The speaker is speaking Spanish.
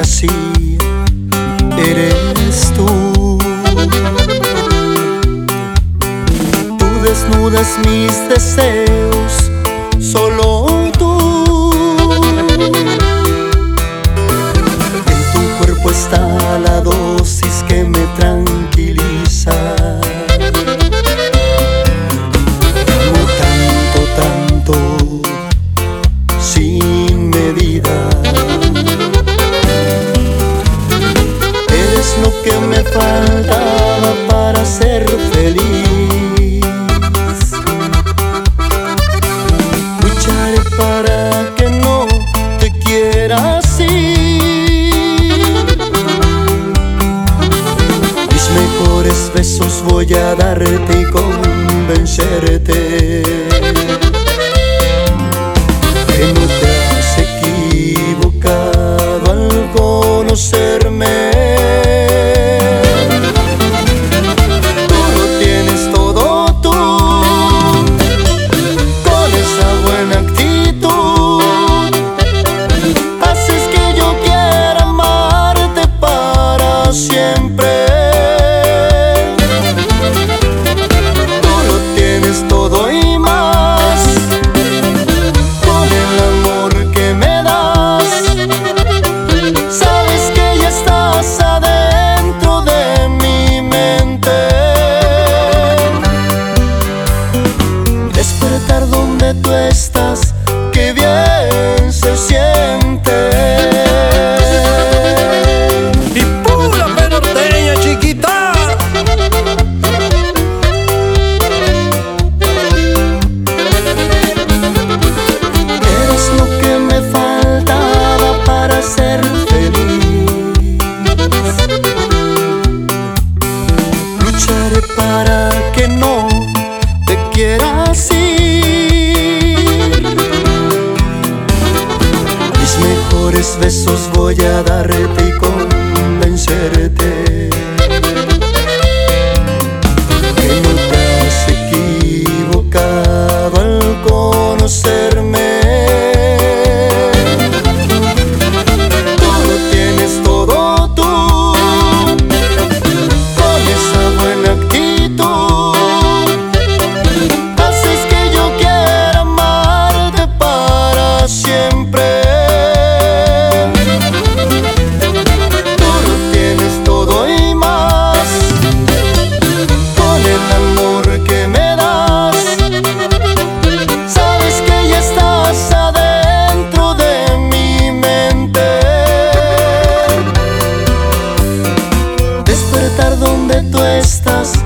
fantasía eres tú. Tú desnudas mis deseos, solo faltaba para ser feliz. Lucharé para que no te quiera así. Mis mejores besos voy a darte y convencerte. Que no te has equivocado al conocer. estás Mis besos voy a darte y convencerte. estos